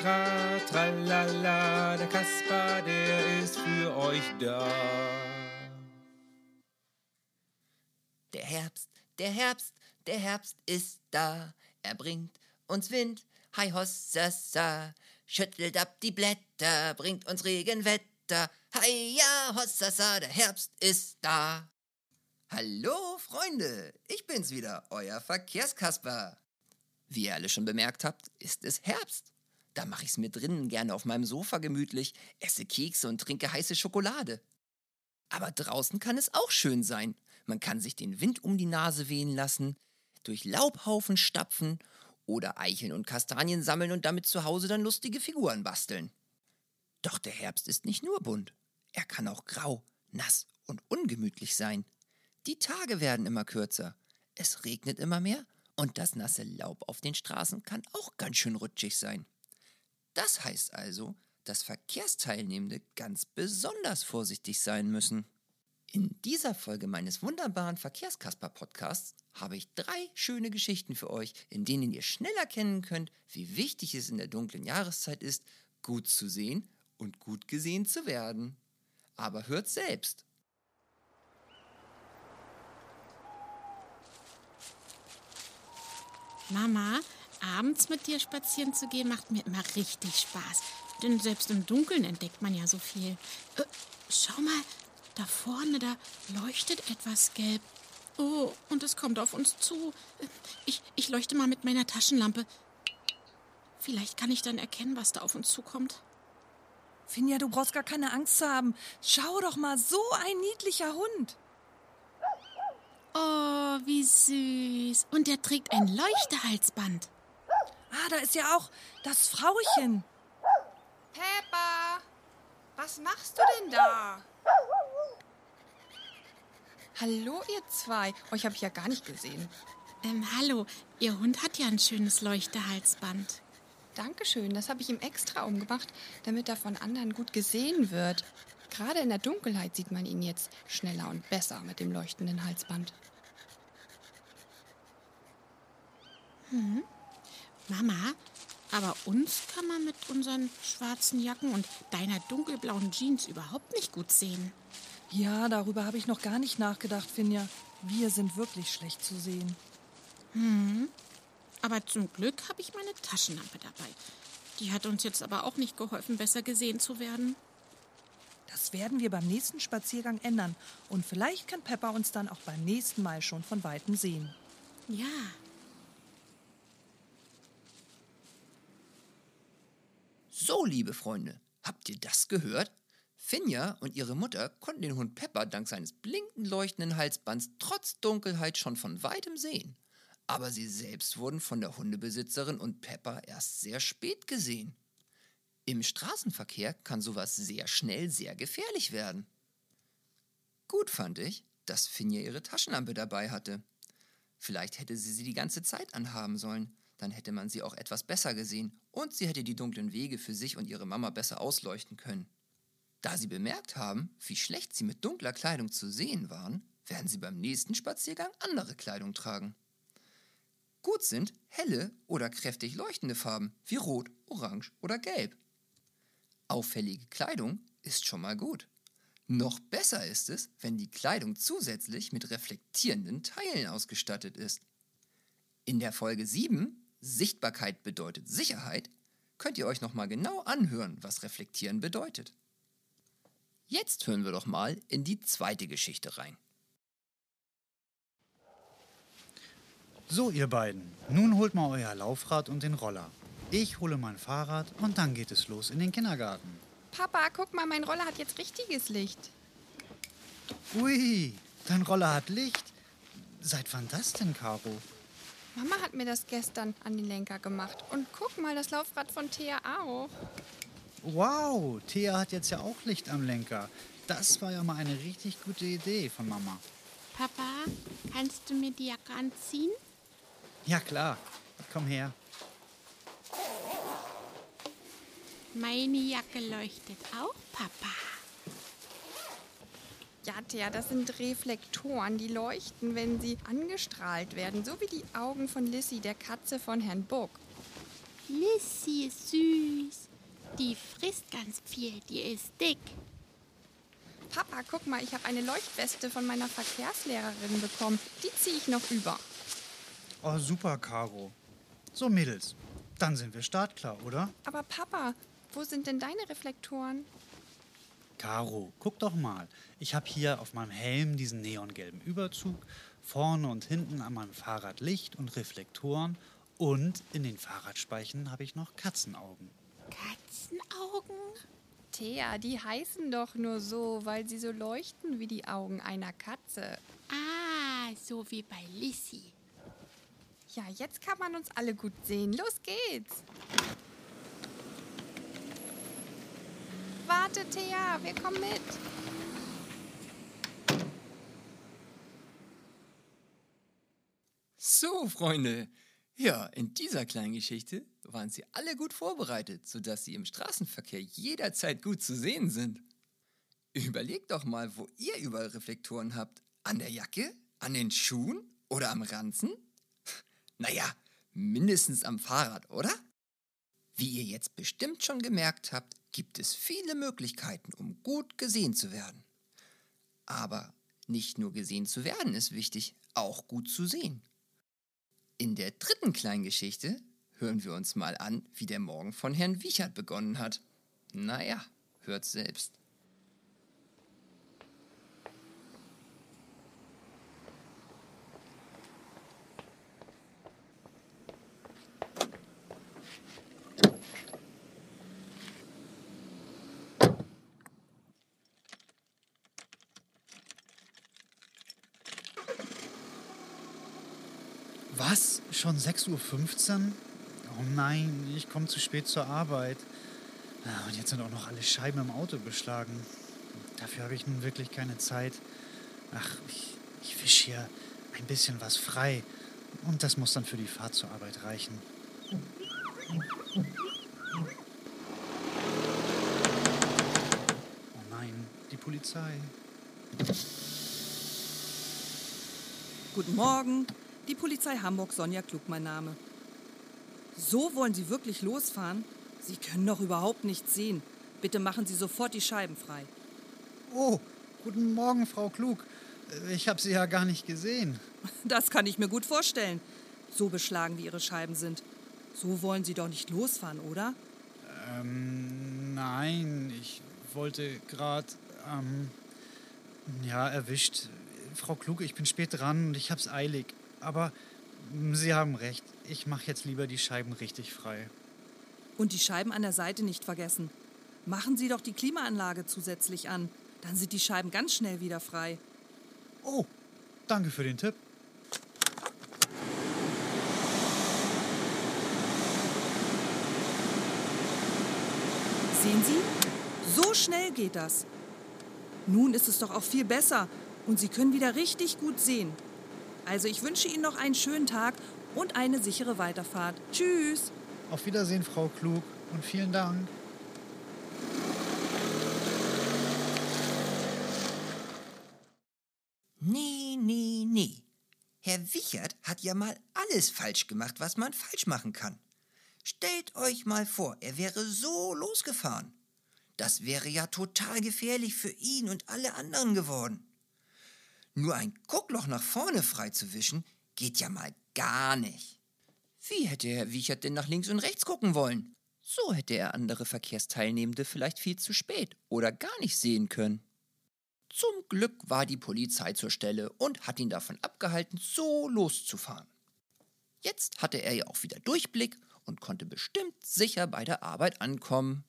tra, tralala. Der Kasper, der ist für euch da. Der Herbst, der Herbst, der Herbst ist da. Er bringt uns Wind, hi hossassa. Schüttelt ab die Blätter, bringt uns Regenwetter. Hi ja hossassa, der Herbst ist da. Hallo Freunde, ich bin's wieder, euer Verkehrskasper. Wie ihr alle schon bemerkt habt, ist es Herbst. Da mache ich's mir drinnen gerne auf meinem Sofa gemütlich, esse Kekse und trinke heiße Schokolade. Aber draußen kann es auch schön sein. Man kann sich den Wind um die Nase wehen lassen, durch Laubhaufen stapfen oder Eicheln und Kastanien sammeln und damit zu Hause dann lustige Figuren basteln. Doch der Herbst ist nicht nur bunt. Er kann auch grau, nass und ungemütlich sein. Die Tage werden immer kürzer. Es regnet immer mehr und das nasse Laub auf den Straßen kann auch ganz schön rutschig sein. Das heißt also, dass Verkehrsteilnehmende ganz besonders vorsichtig sein müssen. In dieser Folge meines wunderbaren Verkehrskasper-Podcasts habe ich drei schöne Geschichten für euch, in denen ihr schnell erkennen könnt, wie wichtig es in der dunklen Jahreszeit ist, gut zu sehen und gut gesehen zu werden. Aber hört selbst. Mama, abends mit dir spazieren zu gehen, macht mir immer richtig Spaß. Denn selbst im Dunkeln entdeckt man ja so viel. Äh, schau mal, da vorne, da leuchtet etwas gelb. Oh, und es kommt auf uns zu. Ich, ich leuchte mal mit meiner Taschenlampe. Vielleicht kann ich dann erkennen, was da auf uns zukommt. Finja, du brauchst gar keine Angst zu haben. Schau doch mal, so ein niedlicher Hund. Oh, wie süß. Und der trägt ein Leuchtehalsband. Ah, da ist ja auch das Frauchen. Peppa, was machst du denn da? Hallo, ihr zwei. Euch habe ich ja gar nicht gesehen. Ähm, hallo, Ihr Hund hat ja ein schönes Leuchtehalsband. Dankeschön, das habe ich ihm extra umgemacht, damit er von anderen gut gesehen wird. Gerade in der Dunkelheit sieht man ihn jetzt schneller und besser mit dem leuchtenden Halsband. Mama, aber uns kann man mit unseren schwarzen Jacken und deiner dunkelblauen Jeans überhaupt nicht gut sehen. Ja, darüber habe ich noch gar nicht nachgedacht, Finja. Wir sind wirklich schlecht zu sehen. Aber zum Glück habe ich meine Taschenlampe dabei. Die hat uns jetzt aber auch nicht geholfen, besser gesehen zu werden. Das werden wir beim nächsten Spaziergang ändern. Und vielleicht kann Peppa uns dann auch beim nächsten Mal schon von Weitem sehen. Ja, So, liebe Freunde, habt ihr das gehört? Finja und ihre Mutter konnten den Hund Pepper dank seines blinkend leuchtenden Halsbands trotz Dunkelheit schon von weitem sehen. Aber sie selbst wurden von der Hundebesitzerin und Pepper erst sehr spät gesehen. Im Straßenverkehr kann sowas sehr schnell sehr gefährlich werden. Gut fand ich, dass Finja ihre Taschenlampe dabei hatte. Vielleicht hätte sie sie die ganze Zeit anhaben sollen. Dann hätte man sie auch etwas besser gesehen und sie hätte die dunklen Wege für sich und ihre Mama besser ausleuchten können. Da sie bemerkt haben, wie schlecht sie mit dunkler Kleidung zu sehen waren, werden sie beim nächsten Spaziergang andere Kleidung tragen. Gut sind helle oder kräftig leuchtende Farben wie Rot, Orange oder Gelb. Auffällige Kleidung ist schon mal gut. Noch besser ist es, wenn die Kleidung zusätzlich mit reflektierenden Teilen ausgestattet ist. In der Folge 7, Sichtbarkeit bedeutet Sicherheit, könnt ihr euch nochmal genau anhören, was reflektieren bedeutet. Jetzt hören wir doch mal in die zweite Geschichte rein. So, ihr beiden, nun holt mal euer Laufrad und den Roller. Ich hole mein Fahrrad und dann geht es los in den Kindergarten. Papa, guck mal, mein Roller hat jetzt richtiges Licht. Ui, dein Roller hat Licht. Seit wann das denn, Caro? Mama hat mir das gestern an den Lenker gemacht. Und guck mal, das Laufrad von Thea auch. Wow, Thea hat jetzt ja auch Licht am Lenker. Das war ja mal eine richtig gute Idee von Mama. Papa, kannst du mir die Jacke anziehen? Ja, klar. Komm her. Meine Jacke leuchtet auch, Papa. Ja, das sind Reflektoren, die leuchten, wenn sie angestrahlt werden, so wie die Augen von Lissy, der Katze von Herrn Buck. Lissy ist süß. Die frisst ganz viel, die ist dick. Papa, guck mal, ich habe eine Leuchtweste von meiner Verkehrslehrerin bekommen. Die ziehe ich noch über. Oh, super, Caro. So, Mädels. Dann sind wir startklar, oder? Aber Papa, wo sind denn deine Reflektoren? Caro, guck doch mal. Ich habe hier auf meinem Helm diesen neongelben Überzug, vorne und hinten an meinem Fahrrad Licht und Reflektoren und in den Fahrradspeichen habe ich noch Katzenaugen. Katzenaugen? Thea, die heißen doch nur so, weil sie so leuchten wie die Augen einer Katze. Ah, so wie bei Lissy. Ja, jetzt kann man uns alle gut sehen. Los geht's. Warte, Thea, wir kommen mit. So, Freunde. Ja, in dieser kleinen Geschichte waren sie alle gut vorbereitet, sodass sie im Straßenverkehr jederzeit gut zu sehen sind. Überlegt doch mal, wo ihr überall Reflektoren habt. An der Jacke? An den Schuhen? Oder am Ranzen? Naja, mindestens am Fahrrad, oder? Wie ihr jetzt bestimmt schon gemerkt habt, gibt es viele Möglichkeiten, um gut gesehen zu werden. Aber nicht nur gesehen zu werden ist wichtig, auch gut zu sehen. In der dritten kleinen Geschichte hören wir uns mal an, wie der Morgen von Herrn Wiechert begonnen hat. Naja, hört selbst. Was? Schon 6.15 Uhr? Oh nein, ich komme zu spät zur Arbeit. Ah, Und jetzt sind auch noch alle Scheiben im Auto beschlagen. Dafür habe ich nun wirklich keine Zeit. Ach, ich, ich fisch hier ein bisschen was frei. Und das muss dann für die Fahrt zur Arbeit reichen. Oh nein, die Polizei. Guten Morgen. Die Polizei Hamburg, Sonja Klug, mein Name. So wollen Sie wirklich losfahren? Sie können doch überhaupt nichts sehen. Bitte machen Sie sofort die Scheiben frei. Oh, guten Morgen, Frau Klug. Ich habe Sie ja gar nicht gesehen. Das kann ich mir gut vorstellen. So beschlagen wie Ihre Scheiben sind. So wollen Sie doch nicht losfahren, oder? Ähm, nein, ich wollte gerade, ähm, ja, erwischt. Frau Klug, ich bin spät dran und ich hab's eilig. Aber Sie haben recht. Ich mache jetzt lieber die Scheiben richtig frei. Und die Scheiben an der Seite nicht vergessen. Machen Sie doch die Klimaanlage zusätzlich an. Dann sind die Scheiben ganz schnell wieder frei. Oh, danke für den Tipp. Sehen Sie? So schnell geht das. Nun ist es doch auch viel besser und Sie können wieder richtig gut sehen. Also ich wünsche Ihnen noch einen schönen Tag und eine sichere Weiterfahrt. Tschüss. Auf Wiedersehen, Frau Klug. Und vielen Dank. Nee, nee, nee. Herr Wichert hat ja mal alles falsch gemacht, was man falsch machen kann. Stellt euch mal vor, er wäre so losgefahren. Das wäre ja total gefährlich für ihn und alle anderen geworden. Nur ein Guckloch nach vorne freizuwischen, geht ja mal gar nicht. Wie hätte Herr Wiechert denn nach links und rechts gucken wollen? So hätte er andere Verkehrsteilnehmende vielleicht viel zu spät oder gar nicht sehen können. Zum Glück war die Polizei zur Stelle und hat ihn davon abgehalten, so loszufahren. Jetzt hatte er ja auch wieder Durchblick und konnte bestimmt sicher bei der Arbeit ankommen.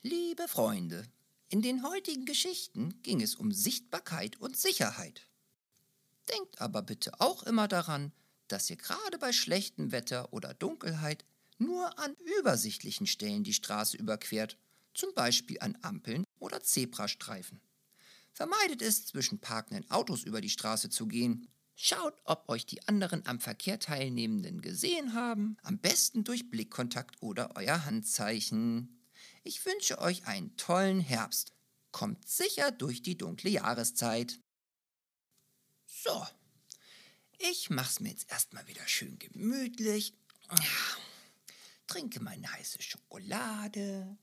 Liebe Freunde, in den heutigen Geschichten ging es um Sichtbarkeit und Sicherheit. Denkt aber bitte auch immer daran, dass ihr gerade bei schlechtem Wetter oder Dunkelheit nur an übersichtlichen Stellen die Straße überquert, zum Beispiel an Ampeln oder Zebrastreifen. Vermeidet es, zwischen parkenden Autos über die Straße zu gehen. Schaut, ob euch die anderen am Verkehr Teilnehmenden gesehen haben, am besten durch Blickkontakt oder euer Handzeichen. Ich wünsche euch einen tollen Herbst. Kommt sicher durch die dunkle Jahreszeit. So, ich mach's mir jetzt erstmal wieder schön gemütlich. Trinke meine heiße Schokolade.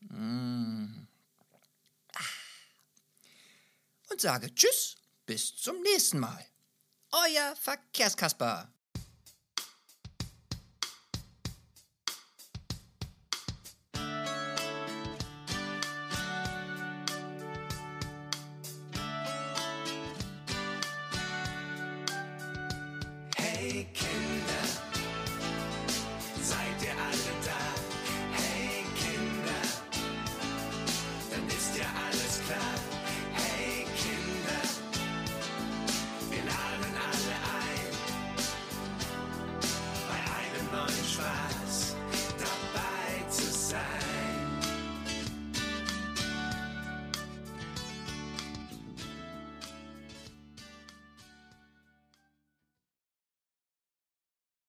Mm. Ah. Und sage Tschüss, bis zum nächsten Mal. Euer Verkehrskasper.